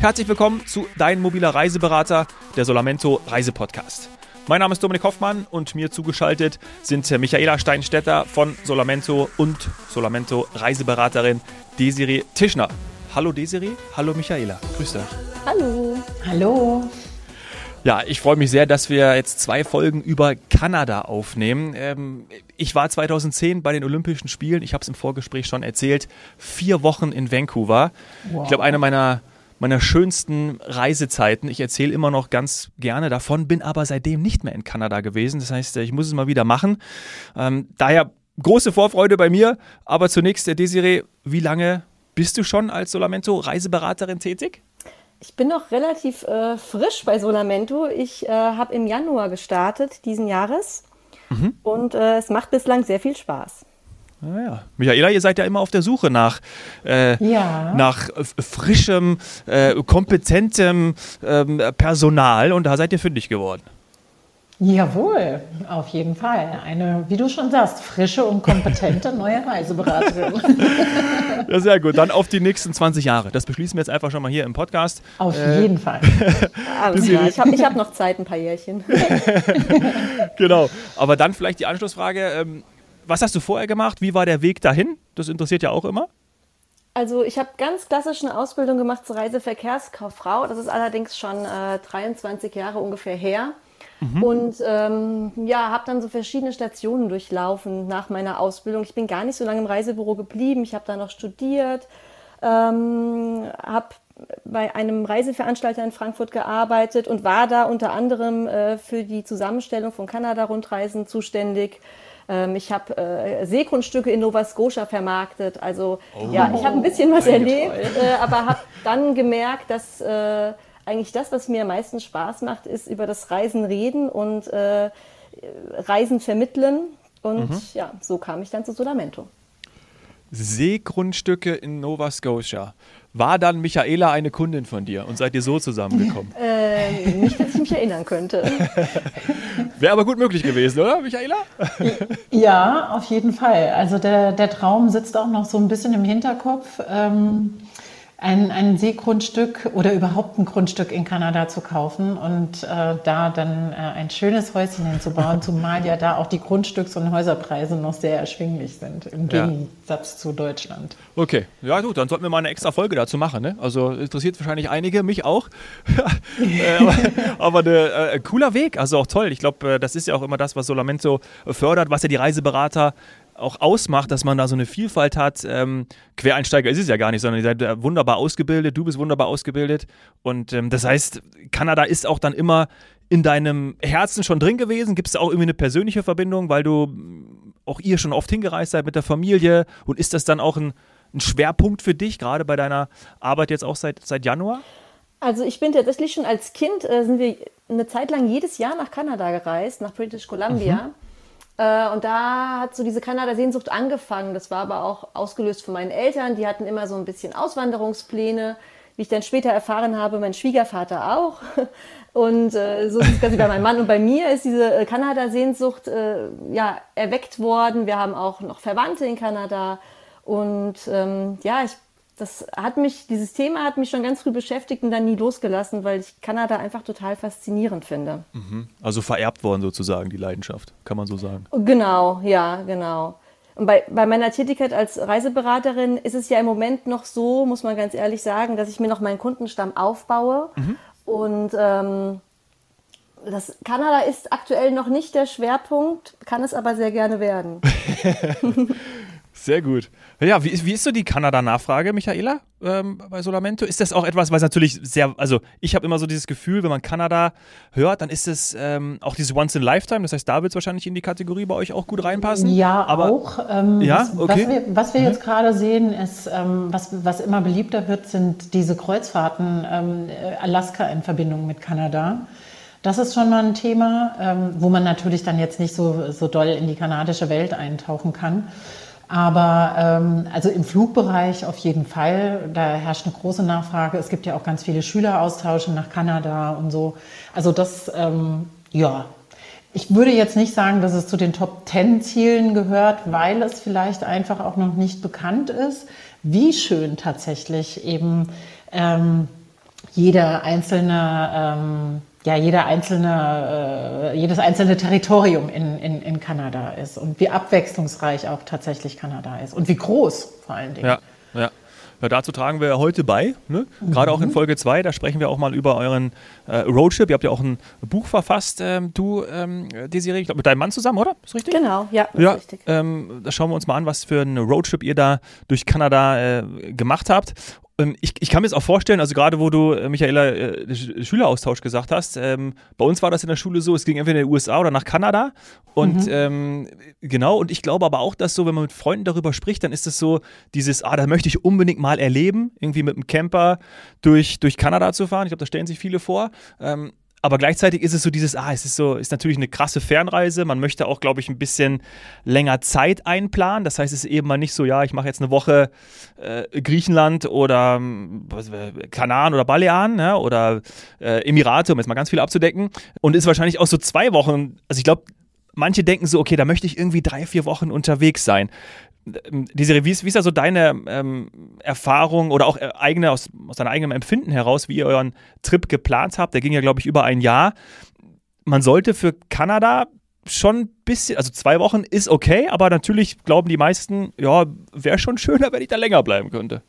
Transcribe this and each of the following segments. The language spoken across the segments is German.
Herzlich willkommen zu Dein mobiler Reiseberater, der Solamento Reisepodcast. Mein Name ist Dominik Hoffmann und mir zugeschaltet sind Michaela Steinstetter von Solamento und Solamento Reiseberaterin Desiree Tischner. Hallo Desiree, hallo Michaela, grüßt euch. Hallo. Hallo. Ja, ich freue mich sehr, dass wir jetzt zwei Folgen über Kanada aufnehmen. Ähm, ich war 2010 bei den Olympischen Spielen, ich habe es im Vorgespräch schon erzählt, vier Wochen in Vancouver. Wow. Ich glaube, eine meiner, meiner schönsten Reisezeiten. Ich erzähle immer noch ganz gerne davon, bin aber seitdem nicht mehr in Kanada gewesen. Das heißt, ich muss es mal wieder machen. Ähm, daher große Vorfreude bei mir. Aber zunächst, Desiree, wie lange bist du schon als Solamento-Reiseberaterin tätig? Ich bin noch relativ äh, frisch bei Solamento. Ich äh, habe im Januar gestartet diesen Jahres mhm. und äh, es macht bislang sehr viel Spaß. Naja. Ah, Michaela, ihr seid ja immer auf der Suche nach, äh, ja. nach frischem, äh, kompetentem ähm, Personal und da seid ihr fündig geworden. Jawohl, auf jeden Fall. Eine, wie du schon sagst, frische und kompetente neue Reiseberaterin. Ja, sehr gut. Dann auf die nächsten 20 Jahre. Das beschließen wir jetzt einfach schon mal hier im Podcast. Auf äh, jeden Fall. Alles klar. Ich habe ich hab noch Zeit, ein paar Jährchen. genau. Aber dann vielleicht die Anschlussfrage. Ähm, was hast du vorher gemacht? Wie war der Weg dahin? Das interessiert ja auch immer. Also ich habe ganz klassisch eine Ausbildung gemacht zur Reiseverkehrskauffrau. Das ist allerdings schon äh, 23 Jahre ungefähr her. Mhm. Und ähm, ja, habe dann so verschiedene Stationen durchlaufen nach meiner Ausbildung. Ich bin gar nicht so lange im Reisebüro geblieben. Ich habe da noch studiert, ähm, habe bei einem Reiseveranstalter in Frankfurt gearbeitet und war da unter anderem äh, für die Zusammenstellung von Kanada-Rundreisen zuständig. Ähm, ich habe äh, Seegrundstücke in Nova Scotia vermarktet. Also oh. ja, ich habe ein bisschen was erlebt, äh, aber habe dann gemerkt, dass äh, eigentlich das, was mir am meisten Spaß macht, ist über das Reisen reden und äh, Reisen vermitteln. Und mhm. ja, so kam ich dann zu Solamento. Seegrundstücke in Nova Scotia. War dann Michaela eine Kundin von dir und seid ihr so zusammengekommen? Äh, nicht, dass ich mich erinnern könnte. Wäre aber gut möglich gewesen, oder, Michaela? ja, auf jeden Fall. Also der, der Traum sitzt auch noch so ein bisschen im Hinterkopf. Ähm, ein, ein Seegrundstück oder überhaupt ein Grundstück in Kanada zu kaufen und äh, da dann äh, ein schönes Häuschen hinzubauen, zumal ja da auch die Grundstücks- und Häuserpreise noch sehr erschwinglich sind, im ja. Gegensatz zu Deutschland. Okay, ja gut, dann sollten wir mal eine extra Folge dazu machen. Ne? Also interessiert wahrscheinlich einige, mich auch. Äh, aber, aber äh, cooler Weg, also auch toll. Ich glaube, äh, das ist ja auch immer das, was Solamento fördert, was ja die Reiseberater auch ausmacht, dass man da so eine Vielfalt hat. Ähm, Quereinsteiger ist es ja gar nicht, sondern ihr seid äh, wunderbar ausgebildet, du bist wunderbar ausgebildet. Und ähm, das heißt, Kanada ist auch dann immer in deinem Herzen schon drin gewesen. Gibt es auch irgendwie eine persönliche Verbindung, weil du mm, auch ihr schon oft hingereist seid mit der Familie? Und ist das dann auch ein, ein Schwerpunkt für dich, gerade bei deiner Arbeit jetzt auch seit, seit Januar? Also ich bin tatsächlich schon als Kind, äh, sind wir eine Zeit lang jedes Jahr nach Kanada gereist, nach British Columbia. Mhm. Äh, und da hat so diese Kanada-Sehnsucht angefangen. Das war aber auch ausgelöst von meinen Eltern. Die hatten immer so ein bisschen Auswanderungspläne. Wie ich dann später erfahren habe, mein Schwiegervater auch. Und äh, so ist es quasi bei meinem Mann und bei mir ist diese äh, Kanada-Sehnsucht äh, ja, erweckt worden. Wir haben auch noch Verwandte in Kanada. Und ähm, ja, ich das hat mich, dieses Thema hat mich schon ganz früh beschäftigt und dann nie losgelassen, weil ich Kanada einfach total faszinierend finde. Mhm. Also vererbt worden sozusagen, die Leidenschaft, kann man so sagen. Genau, ja, genau. Und bei, bei meiner Tätigkeit als Reiseberaterin ist es ja im Moment noch so, muss man ganz ehrlich sagen, dass ich mir noch meinen Kundenstamm aufbaue. Mhm. Und ähm, das Kanada ist aktuell noch nicht der Schwerpunkt, kann es aber sehr gerne werden. Sehr gut. Ja, wie ist, wie ist so die Kanada-Nachfrage, Michaela, ähm, bei Solamento? Ist das auch etwas, was natürlich sehr, also ich habe immer so dieses Gefühl, wenn man Kanada hört, dann ist es ähm, auch dieses Once in Lifetime. Das heißt, da wird es wahrscheinlich in die Kategorie bei euch auch gut reinpassen. Ja, aber, auch. Ähm, ja, okay. Was wir, was wir mhm. jetzt gerade sehen, ist, ähm, was, was immer beliebter wird, sind diese Kreuzfahrten ähm, Alaska in Verbindung mit Kanada. Das ist schon mal ein Thema, ähm, wo man natürlich dann jetzt nicht so, so doll in die kanadische Welt eintauchen kann. Aber ähm, also im Flugbereich auf jeden Fall, da herrscht eine große Nachfrage. Es gibt ja auch ganz viele Schüleraustausche nach Kanada und so. Also das, ähm, ja, ich würde jetzt nicht sagen, dass es zu den Top Ten Zielen gehört, weil es vielleicht einfach auch noch nicht bekannt ist, wie schön tatsächlich eben ähm, jeder einzelne, ähm, ja, jeder einzelne, äh, jedes einzelne Territorium in, in, in Kanada ist und wie abwechslungsreich auch tatsächlich Kanada ist und wie groß vor allen Dingen. Ja, ja. Ja, dazu tragen wir heute bei, ne? gerade auch in mhm. Folge 2, da sprechen wir auch mal über euren äh, Roadtrip. Ihr habt ja auch ein Buch verfasst, ähm, du, ähm, Desiree, ich glaube mit deinem Mann zusammen, oder? Ist richtig? Genau, ja, ja richtig. Ähm, da schauen wir uns mal an, was für einen Roadtrip ihr da durch Kanada äh, gemacht habt. Ähm, ich, ich, kann mir jetzt auch vorstellen, also gerade wo du, äh, Michaela, äh, Schüleraustausch gesagt hast, ähm, bei uns war das in der Schule so, es ging entweder in den USA oder nach Kanada. Und mhm. ähm, genau, und ich glaube aber auch, dass so, wenn man mit Freunden darüber spricht, dann ist es so dieses, ah, da möchte ich unbedingt mal erleben, irgendwie mit einem Camper durch, durch Kanada zu fahren. Ich glaube, da stellen sich viele vor. Ähm, aber gleichzeitig ist es so dieses, ah, es ist so, ist natürlich eine krasse Fernreise. Man möchte auch, glaube ich, ein bisschen länger Zeit einplanen. Das heißt, es ist eben mal nicht so, ja, ich mache jetzt eine Woche äh, Griechenland oder äh, Kanaren oder Balearen ja, oder äh, Emirate, um jetzt mal ganz viel abzudecken. Und ist wahrscheinlich auch so zwei Wochen, also ich glaube, manche denken so, okay, da möchte ich irgendwie drei, vier Wochen unterwegs sein. Desiree, wie ist, wie ist da so deine ähm, Erfahrung oder auch äh, eigene, aus, aus deinem eigenen Empfinden heraus, wie ihr euren Trip geplant habt? Der ging ja, glaube ich, über ein Jahr. Man sollte für Kanada schon ein bisschen, also zwei Wochen ist okay, aber natürlich glauben die meisten, ja, wäre schon schöner, wenn ich da länger bleiben könnte.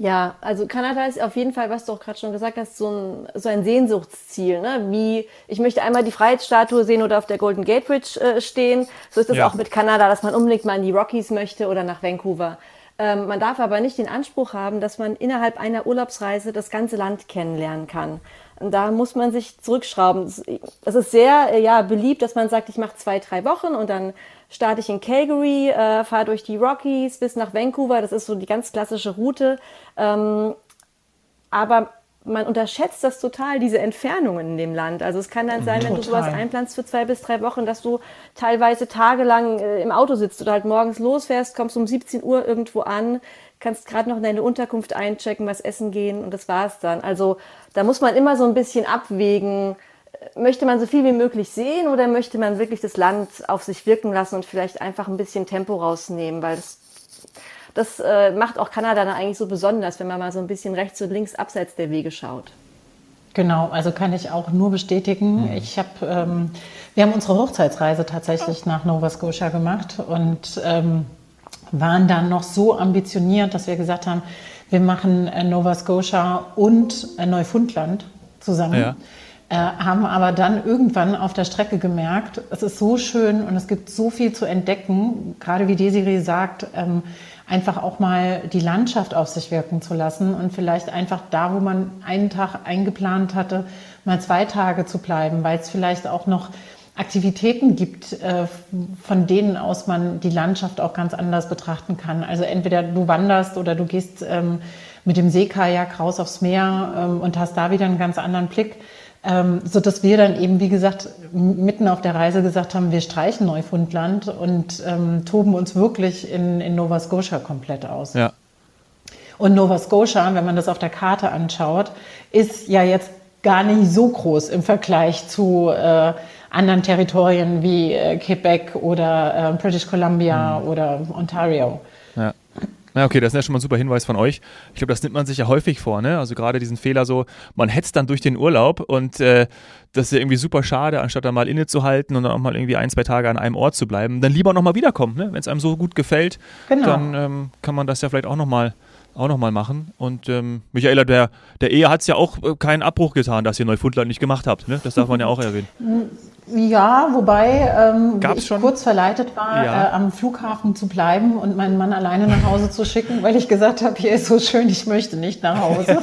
Ja, also Kanada ist auf jeden Fall, was du auch gerade schon gesagt hast, so ein, so ein Sehnsuchtsziel. Ne? Wie ich möchte einmal die Freiheitsstatue sehen oder auf der Golden Gate Bridge äh, stehen. So ist es ja. auch mit Kanada, dass man unbedingt mal in die Rockies möchte oder nach Vancouver. Ähm, man darf aber nicht den Anspruch haben, dass man innerhalb einer Urlaubsreise das ganze Land kennenlernen kann. Und da muss man sich zurückschrauben. Es ist sehr äh, ja, beliebt, dass man sagt, ich mache zwei, drei Wochen und dann starte ich in Calgary, äh, fahre durch die Rockies bis nach Vancouver. Das ist so die ganz klassische Route. Ähm, aber man unterschätzt das total, diese Entfernungen in dem Land. Also es kann dann sein, wenn total. du sowas einplanst für zwei bis drei Wochen, dass du teilweise tagelang äh, im Auto sitzt oder halt morgens losfährst, kommst um 17 Uhr irgendwo an, kannst gerade noch in deine Unterkunft einchecken, was essen gehen und das war's dann. Also da muss man immer so ein bisschen abwägen, möchte man so viel wie möglich sehen oder möchte man wirklich das Land auf sich wirken lassen und vielleicht einfach ein bisschen Tempo rausnehmen, weil das, das äh, macht auch Kanada dann eigentlich so besonders, wenn man mal so ein bisschen rechts und links abseits der Wege schaut. Genau, also kann ich auch nur bestätigen. Mhm. Ich habe, ähm, wir haben unsere Hochzeitsreise tatsächlich nach Nova Scotia gemacht und ähm, waren dann noch so ambitioniert, dass wir gesagt haben, wir machen äh, Nova Scotia und äh, Neufundland zusammen. Ja. Äh, haben aber dann irgendwann auf der Strecke gemerkt, es ist so schön und es gibt so viel zu entdecken, gerade wie Desiree sagt, ähm, einfach auch mal die Landschaft auf sich wirken zu lassen und vielleicht einfach da, wo man einen Tag eingeplant hatte, mal zwei Tage zu bleiben, weil es vielleicht auch noch Aktivitäten gibt, äh, von denen aus man die Landschaft auch ganz anders betrachten kann. Also entweder du wanderst oder du gehst ähm, mit dem Seekajak raus aufs Meer ähm, und hast da wieder einen ganz anderen Blick. Ähm, so dass wir dann eben, wie gesagt, mitten auf der Reise gesagt haben, wir streichen Neufundland und ähm, toben uns wirklich in, in Nova Scotia komplett aus. Ja. Und Nova Scotia, wenn man das auf der Karte anschaut, ist ja jetzt gar nicht so groß im Vergleich zu äh, anderen Territorien wie äh, Quebec oder äh, British Columbia mhm. oder Ontario. Na okay, das ist ja schon mal ein super Hinweis von euch. Ich glaube, das nimmt man sich ja häufig vor, ne? Also gerade diesen Fehler so, man hetzt dann durch den Urlaub und äh, das ist ja irgendwie super schade, anstatt dann mal innezuhalten und dann auch mal irgendwie ein, zwei Tage an einem Ort zu bleiben. Dann lieber nochmal wiederkommen, ne? Wenn es einem so gut gefällt, genau. dann ähm, kann man das ja vielleicht auch nochmal auch nochmal machen. Und ähm, Michaela, der, der Ehe hat es ja auch äh, keinen Abbruch getan, dass ihr Neufundland nicht gemacht habt. Ne? Das darf man ja auch erwähnen. Ja, wobei ähm, ich schon? kurz verleitet war, ja. äh, am Flughafen zu bleiben und meinen Mann alleine nach Hause zu schicken, weil ich gesagt habe, hier ist so schön, ich möchte nicht nach Hause.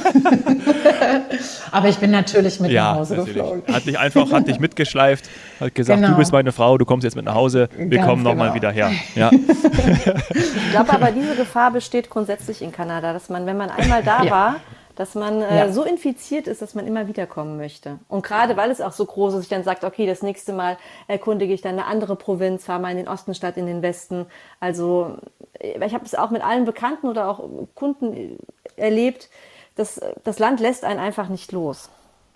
Aber ich bin natürlich mit ja, nach Hause natürlich. geflogen. Hat dich einfach, hat dich mitgeschleift, hat gesagt, genau. du bist meine Frau, du kommst jetzt mit nach Hause, wir Ganz kommen nochmal genau. wieder her. Ja. ich glaube aber, diese Gefahr besteht grundsätzlich in Kanada, dass man, wenn man einmal da ja. war, dass man äh, ja. so infiziert ist, dass man immer wiederkommen möchte. Und gerade weil es auch so groß ist, ich dann sagt, okay, das nächste Mal erkundige ich dann eine andere Provinz, fahre mal in den Osten statt in den Westen. Also äh, ich habe es auch mit allen Bekannten oder auch Kunden äh, erlebt, dass das Land lässt einen einfach nicht los.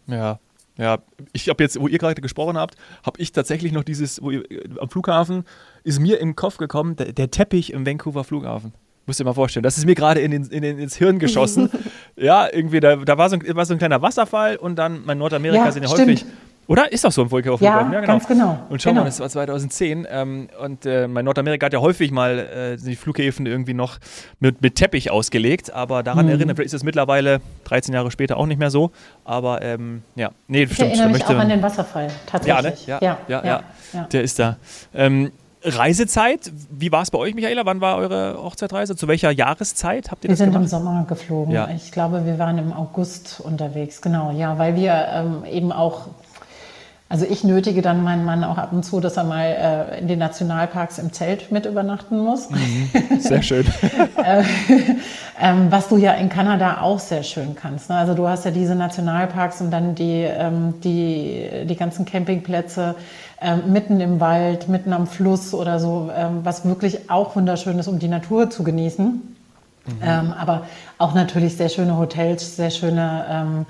Ja, ja, ich habe jetzt, wo ihr gerade gesprochen habt, habe ich tatsächlich noch dieses, wo ihr, am Flughafen ist mir im Kopf gekommen, der, der Teppich im Vancouver Flughafen. Musst dir mal vorstellen, das ist mir gerade in den, in den, ins Hirn geschossen. ja, irgendwie, da, da war, so ein, war so ein kleiner Wasserfall und dann, mein Nordamerika ja, sind ja stimmt. häufig oder? Ist doch so ein Vulkan ja, ja, genau. ganz genau. Und schau genau. mal, das war 2010. Ähm, und äh, mein Nordamerika hat ja häufig mal äh, die Flughäfen irgendwie noch mit, mit Teppich ausgelegt. Aber daran mhm. erinnern, vielleicht ist es mittlerweile 13 Jahre später auch nicht mehr so. Aber ähm, ja, nee, ich stimmt. Ich erinnere mich auch an den Wasserfall, tatsächlich. Ja, ne? ja, ja, ja, ja, der ist da. Ähm, Reisezeit, wie war es bei euch, Michaela? Wann war eure Hochzeitreise? Zu welcher Jahreszeit habt ihr wir das gemacht? Wir sind im Sommer geflogen. Ja. Ich glaube, wir waren im August unterwegs. Genau, ja, weil wir ähm, eben auch also ich nötige dann meinen Mann auch ab und zu, dass er mal äh, in den Nationalparks im Zelt mit übernachten muss. Mhm, sehr schön. äh, ähm, was du ja in Kanada auch sehr schön kannst. Ne? Also du hast ja diese Nationalparks und dann die, ähm, die, die ganzen Campingplätze ähm, mitten im Wald, mitten am Fluss oder so, ähm, was wirklich auch wunderschön ist, um die Natur zu genießen. Mhm. Ähm, aber auch natürlich sehr schöne Hotels, sehr schöne ähm,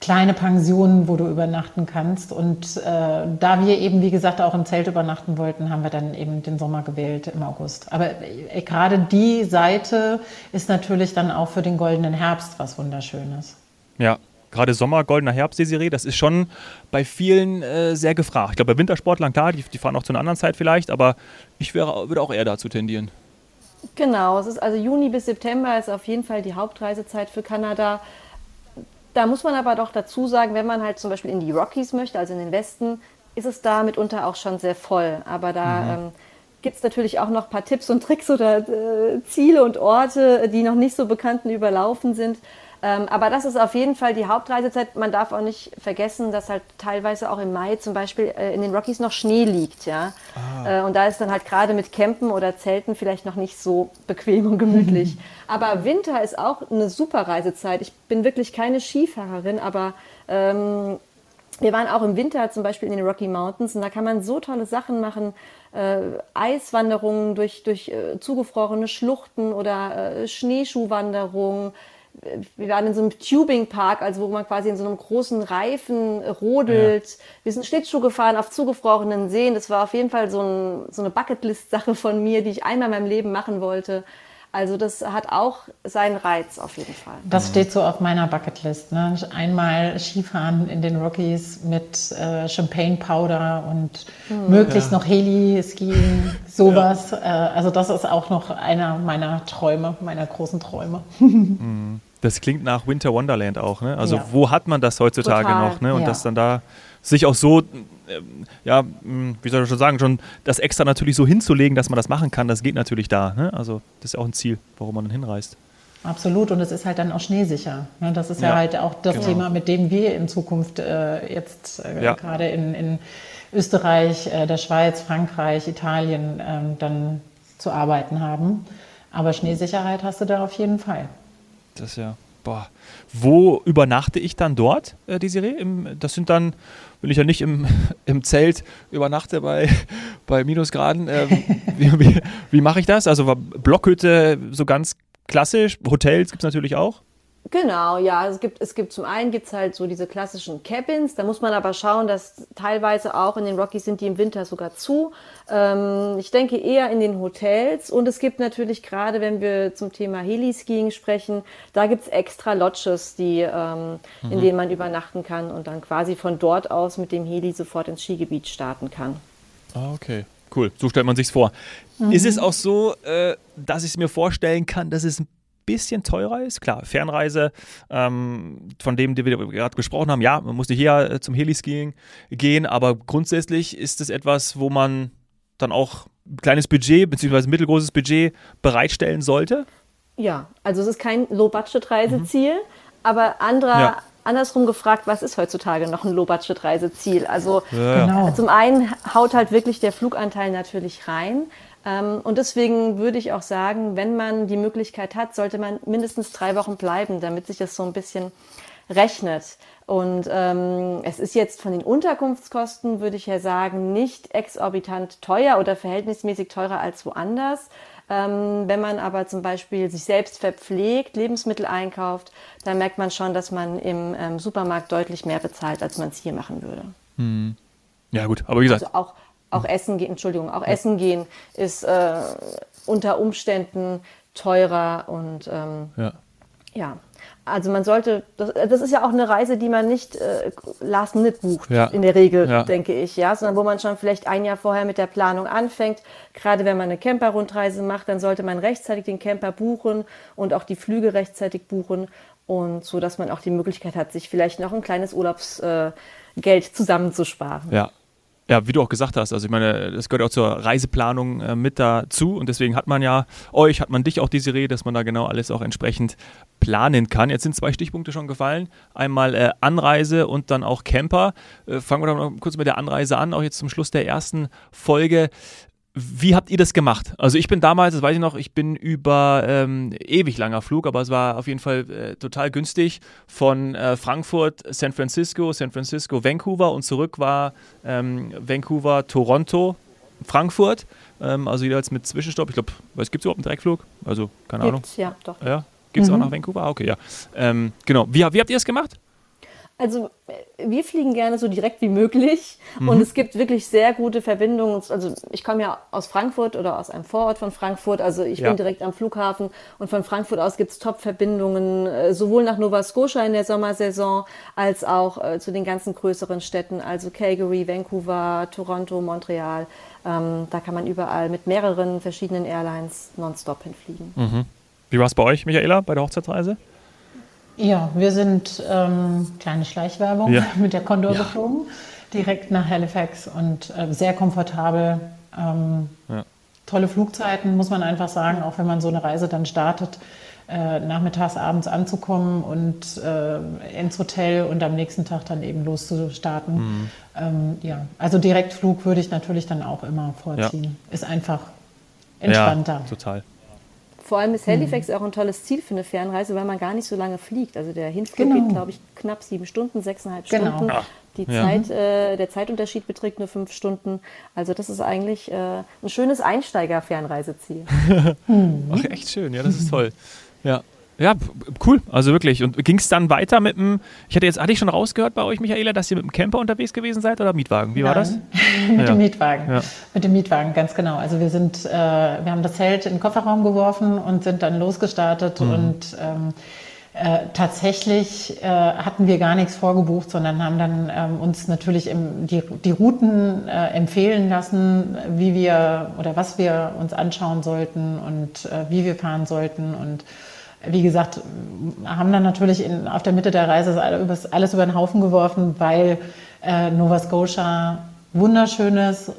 kleine Pensionen, wo du übernachten kannst. Und äh, da wir eben, wie gesagt, auch im Zelt übernachten wollten, haben wir dann eben den Sommer gewählt im August. Aber äh, gerade die Seite ist natürlich dann auch für den goldenen Herbst was Wunderschönes. Ja, gerade Sommer, goldener Herbst, Desiree, das ist schon bei vielen äh, sehr gefragt. Ich glaube, bei Wintersportlern, klar, die, die, fahren auch zu einer anderen Zeit vielleicht, aber ich wäre, würde auch eher dazu tendieren. Genau, es ist also Juni bis September ist auf jeden Fall die Hauptreisezeit für Kanada. Da muss man aber doch dazu sagen, wenn man halt zum Beispiel in die Rockies möchte, also in den Westen, ist es da mitunter auch schon sehr voll. Aber da mhm. ähm, gibt es natürlich auch noch ein paar Tipps und Tricks oder äh, Ziele und Orte, die noch nicht so bekannt und überlaufen sind. Ähm, aber das ist auf jeden Fall die Hauptreisezeit. Man darf auch nicht vergessen, dass halt teilweise auch im Mai zum Beispiel äh, in den Rockies noch Schnee liegt, ja. Ah. Äh, und da ist dann halt gerade mit Campen oder Zelten vielleicht noch nicht so bequem und gemütlich. aber Winter ist auch eine super Reisezeit. Ich bin wirklich keine Skifahrerin, aber ähm, wir waren auch im Winter zum Beispiel in den Rocky Mountains und da kann man so tolle Sachen machen. Äh, Eiswanderungen durch, durch äh, zugefrorene Schluchten oder äh, Schneeschuhwanderungen wir waren in so einem Tubing-Park, also wo man quasi in so einem großen Reifen rodelt. Ja. Wir sind Schlittschuh gefahren auf zugefrorenen Seen. Das war auf jeden Fall so, ein, so eine Bucketlist-Sache von mir, die ich einmal in meinem Leben machen wollte. Also das hat auch seinen Reiz auf jeden Fall. Das steht so auf meiner Bucketlist. Ne? Einmal Skifahren in den Rockies mit äh, Champagne Powder und mhm. möglichst ja. noch Heli-Skiing, sowas. Ja. Äh, also das ist auch noch einer meiner Träume, meiner großen Träume. Mhm. Das klingt nach Winter Wonderland auch, ne? Also ja. wo hat man das heutzutage Total. noch, ne? Und ja. das dann da sich auch so, äh, ja, hm, wie soll ich schon sagen, schon das extra natürlich so hinzulegen, dass man das machen kann, das geht natürlich da. Ne? Also das ist auch ein Ziel, warum man dann hinreist. Absolut, und es ist halt dann auch schneesicher. Ne? Das ist ja, ja halt auch das genau. Thema, mit dem wir in Zukunft äh, jetzt äh, ja. gerade in, in Österreich, äh, der Schweiz, Frankreich, Italien ähm, dann zu arbeiten haben. Aber Schneesicherheit hast du da auf jeden Fall. Das ist ja, boah. Wo übernachte ich dann dort, äh, Desiree? Im, das sind dann, wenn ich ja nicht im, im Zelt übernachte bei, bei Minusgraden, äh, wie, wie, wie mache ich das? Also Blockhütte so ganz klassisch, Hotels gibt es natürlich auch. Genau, ja. Es gibt, es gibt zum einen gibt's halt so diese klassischen Cabins. Da muss man aber schauen, dass teilweise auch in den Rockies sind die im Winter sogar zu. Ähm, ich denke eher in den Hotels. Und es gibt natürlich gerade, wenn wir zum Thema Heliskiing sprechen, da gibt's extra Lodges, die, ähm, mhm. in denen man übernachten kann und dann quasi von dort aus mit dem Heli sofort ins Skigebiet starten kann. Ah, okay. Cool, so stellt man sich's vor. Mhm. Ist es auch so, äh, dass ich es mir vorstellen kann, dass es ein bisschen teurer ist. Klar, Fernreise, ähm, von dem, die wir gerade gesprochen haben, ja, man musste hier äh, zum Heliskiing gehen, aber grundsätzlich ist es etwas, wo man dann auch ein kleines Budget bzw. mittelgroßes Budget bereitstellen sollte. Ja, also es ist kein Low-Budget-Reiseziel, mhm. aber anderer, ja. andersrum gefragt, was ist heutzutage noch ein Low-Budget-Reiseziel? Also ja, genau. zum einen haut halt wirklich der Fluganteil natürlich rein. Ähm, und deswegen würde ich auch sagen, wenn man die Möglichkeit hat, sollte man mindestens drei Wochen bleiben, damit sich das so ein bisschen rechnet. Und ähm, es ist jetzt von den Unterkunftskosten, würde ich ja sagen, nicht exorbitant teuer oder verhältnismäßig teurer als woanders. Ähm, wenn man aber zum Beispiel sich selbst verpflegt, Lebensmittel einkauft, dann merkt man schon, dass man im ähm, Supermarkt deutlich mehr bezahlt, als man es hier machen würde. Hm. Ja gut, aber wie gesagt. Also auch, auch Essen gehen, Entschuldigung, auch. Essen gehen ist äh, unter Umständen teurer und ähm, ja. ja. also man sollte, das, das, ist ja auch eine Reise, die man nicht äh, last minute bucht, ja. in der Regel, ja. denke ich, ja, sondern wo man schon vielleicht ein Jahr vorher mit der Planung anfängt. Gerade wenn man eine Camper-Rundreise macht, dann sollte man rechtzeitig den Camper buchen und auch die Flüge rechtzeitig buchen und so, dass man auch die Möglichkeit hat, sich vielleicht noch ein kleines Urlaubsgeld äh, zusammenzusparen. Ja, ja, wie du auch gesagt hast, also ich meine, das gehört auch zur Reiseplanung äh, mit dazu und deswegen hat man ja euch, hat man dich auch diese Rede, dass man da genau alles auch entsprechend planen kann. Jetzt sind zwei Stichpunkte schon gefallen. Einmal äh, Anreise und dann auch Camper. Äh, fangen wir doch mal kurz mit der Anreise an, auch jetzt zum Schluss der ersten Folge. Wie habt ihr das gemacht? Also ich bin damals, das weiß ich noch, ich bin über ähm, ewig langer Flug, aber es war auf jeden Fall äh, total günstig von äh, Frankfurt, San Francisco, San Francisco, Vancouver und zurück war ähm, Vancouver, Toronto, Frankfurt. Ähm, also jeweils mit Zwischenstopp. Ich glaube, gibt es überhaupt einen Direktflug? Also keine Gibt's, Ahnung. Ja, doch. Ja, gibt es mhm. auch nach Vancouver? Ah, okay, ja. Ähm, genau. Wie, wie habt ihr es gemacht? Also wir fliegen gerne so direkt wie möglich mhm. und es gibt wirklich sehr gute Verbindungen. Also ich komme ja aus Frankfurt oder aus einem Vorort von Frankfurt, also ich ja. bin direkt am Flughafen und von Frankfurt aus gibt es Top-Verbindungen, äh, sowohl nach Nova Scotia in der Sommersaison als auch äh, zu den ganzen größeren Städten, also Calgary, Vancouver, Toronto, Montreal. Ähm, da kann man überall mit mehreren verschiedenen Airlines nonstop hinfliegen. Mhm. Wie war es bei euch, Michaela, bei der Hochzeitsreise? Ja, wir sind ähm, kleine Schleichwerbung ja. mit der Condor ja. geflogen, direkt nach Halifax und äh, sehr komfortabel. Ähm, ja. Tolle Flugzeiten, muss man einfach sagen, auch wenn man so eine Reise dann startet, äh, nachmittags, abends anzukommen und äh, ins Hotel und am nächsten Tag dann eben loszustarten. Mhm. Ähm, ja, also Direktflug würde ich natürlich dann auch immer vorziehen. Ist einfach entspannter. Total. Vor allem ist Halifax mhm. auch ein tolles Ziel für eine Fernreise, weil man gar nicht so lange fliegt. Also der Hinflug genau. geht, glaube ich, knapp sieben Stunden, sechseinhalb genau. Stunden. Ach, Die ja. Zeit, äh, der Zeitunterschied beträgt nur fünf Stunden. Also das ist eigentlich äh, ein schönes Einsteiger-Fernreiseziel. Ach, echt schön. Ja, das ist toll. Ja. Ja, cool. Also wirklich. Und ging es dann weiter mit dem, ich hatte jetzt, hatte ich schon rausgehört bei euch, Michaela, dass ihr mit dem Camper unterwegs gewesen seid oder Mietwagen? Wie Nein. war das? mit ja. dem Mietwagen. Ja. Mit dem Mietwagen, ganz genau. Also wir sind, äh, wir haben das Zelt in den Kofferraum geworfen und sind dann losgestartet mhm. und ähm, äh, tatsächlich äh, hatten wir gar nichts vorgebucht, sondern haben dann ähm, uns natürlich im, die, die Routen äh, empfehlen lassen, wie wir oder was wir uns anschauen sollten und äh, wie wir fahren sollten und wie gesagt, haben dann natürlich in, auf der Mitte der Reise alles über den Haufen geworfen, weil äh, Nova Scotia wunderschönes,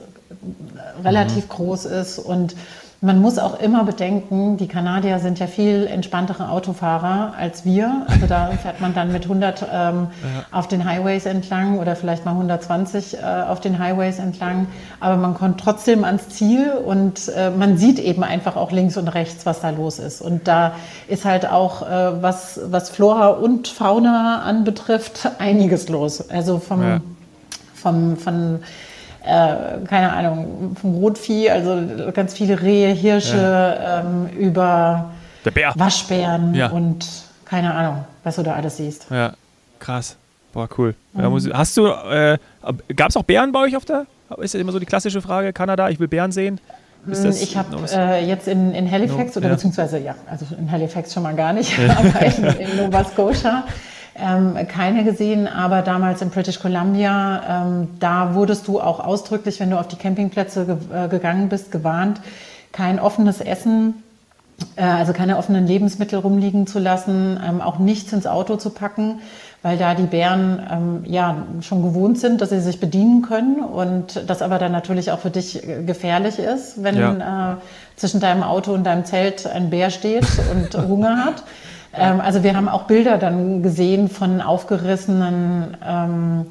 relativ mhm. groß ist und man muss auch immer bedenken, die Kanadier sind ja viel entspanntere Autofahrer als wir. Also da fährt man dann mit 100 ähm, ja. auf den Highways entlang oder vielleicht mal 120 äh, auf den Highways entlang. Aber man kommt trotzdem ans Ziel und äh, man sieht eben einfach auch links und rechts, was da los ist. Und da ist halt auch, äh, was, was Flora und Fauna anbetrifft, einiges los. Also vom, ja. vom, von äh, keine Ahnung, vom Rotvieh, also ganz viele Rehe, Hirsche, ja. ähm, über Waschbären ja. und keine Ahnung, was du da alles siehst. Ja, krass. Boah, cool. Mhm. hast du, äh, gab es auch Bären bei euch auf der? Ist ja immer so die klassische Frage, Kanada, ich will Bären sehen. ich habe äh, jetzt in, in Halifax no, oder ja. beziehungsweise ja, also in Halifax schon mal gar nicht, aber in, in Nova Scotia ähm, keine gesehen, aber damals in British Columbia, ähm, da wurdest du auch ausdrücklich, wenn du auf die Campingplätze ge äh, gegangen bist, gewarnt, kein offenes Essen, äh, also keine offenen Lebensmittel rumliegen zu lassen, ähm, auch nichts ins Auto zu packen, weil da die Bären ähm, ja schon gewohnt sind, dass sie sich bedienen können und das aber dann natürlich auch für dich äh, gefährlich ist, wenn ja. äh, zwischen deinem Auto und deinem Zelt ein Bär steht und Hunger hat. Ähm, also wir haben auch Bilder dann gesehen von aufgerissenen ähm,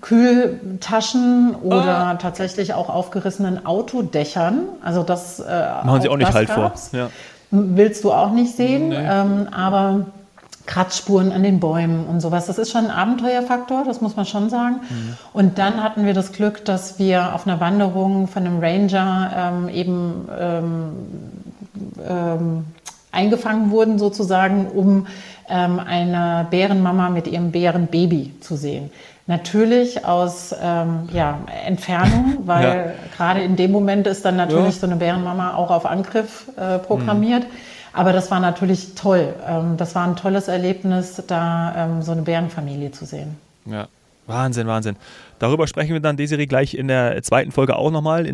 Kühltaschen oder oh. tatsächlich auch aufgerissenen Autodächern. Also das äh, machen Sie auch nicht halt vor. Ja. Willst du auch nicht sehen, nee. ähm, aber Kratzspuren an den Bäumen und sowas. Das ist schon ein Abenteuerfaktor, das muss man schon sagen. Mhm. Und dann hatten wir das Glück, dass wir auf einer Wanderung von einem Ranger ähm, eben ähm, ähm, eingefangen wurden sozusagen, um ähm, eine Bärenmama mit ihrem Bärenbaby zu sehen. Natürlich aus ähm, ja, Entfernung, weil ja. gerade in dem Moment ist dann natürlich ja. so eine Bärenmama auch auf Angriff äh, programmiert. Mhm. Aber das war natürlich toll. Ähm, das war ein tolles Erlebnis, da ähm, so eine Bärenfamilie zu sehen. Ja, Wahnsinn, Wahnsinn. Darüber sprechen wir dann, Desiree, gleich in der zweiten Folge auch nochmal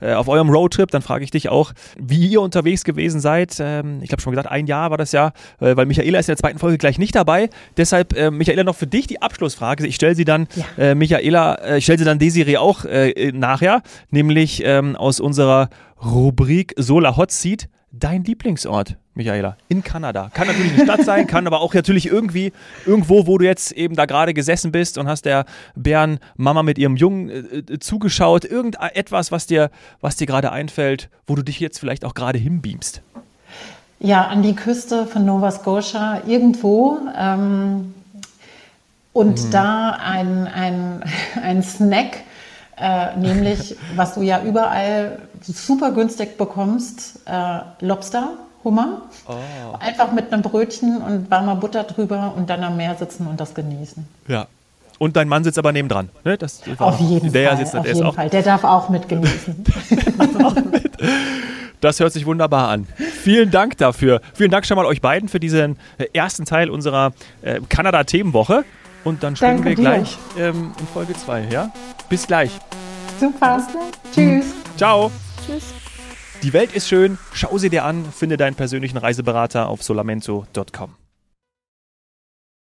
äh, auf eurem Roadtrip. Dann frage ich dich auch, wie ihr unterwegs gewesen seid. Ähm, ich glaube schon gesagt, ein Jahr war das ja, äh, weil Michaela ist in der zweiten Folge gleich nicht dabei. Deshalb, äh, Michaela, noch für dich die Abschlussfrage. Ich stelle sie dann, ja. Äh, Michaela, äh, ich stelle sie dann Desiree auch äh, nachher, nämlich ähm, aus unserer Rubrik Solar Hot Seat dein Lieblingsort, Michaela, in Kanada? Kann natürlich eine Stadt sein, kann aber auch natürlich irgendwie irgendwo, wo du jetzt eben da gerade gesessen bist und hast der Bärenmama mit ihrem Jungen äh, äh, zugeschaut. Irgendetwas, was dir, was dir gerade einfällt, wo du dich jetzt vielleicht auch gerade hinbeamst. Ja, an die Küste von Nova Scotia, irgendwo. Ähm, und mhm. da ein, ein, ein Snack, äh, nämlich was du ja überall super günstig bekommst, äh, Lobster, Hummer. Oh. Einfach mit einem Brötchen und warmer Butter drüber und dann am Meer sitzen und das genießen. Ja. Und dein Mann sitzt aber nebendran. Ne? Das, auf jeden der Fall. Sitzt, auf der jeden Fall. Der darf auch mit genießen. Das hört sich wunderbar an. Vielen Dank dafür. Vielen Dank schon mal euch beiden für diesen äh, ersten Teil unserer äh, Kanada-Themenwoche. Und dann springen wir dir. gleich ähm, in Folge 2. Ja? Bis gleich. Super. Tschüss. Ciao. Tschüss. Die Welt ist schön, schau sie dir an, finde deinen persönlichen Reiseberater auf solamento.com.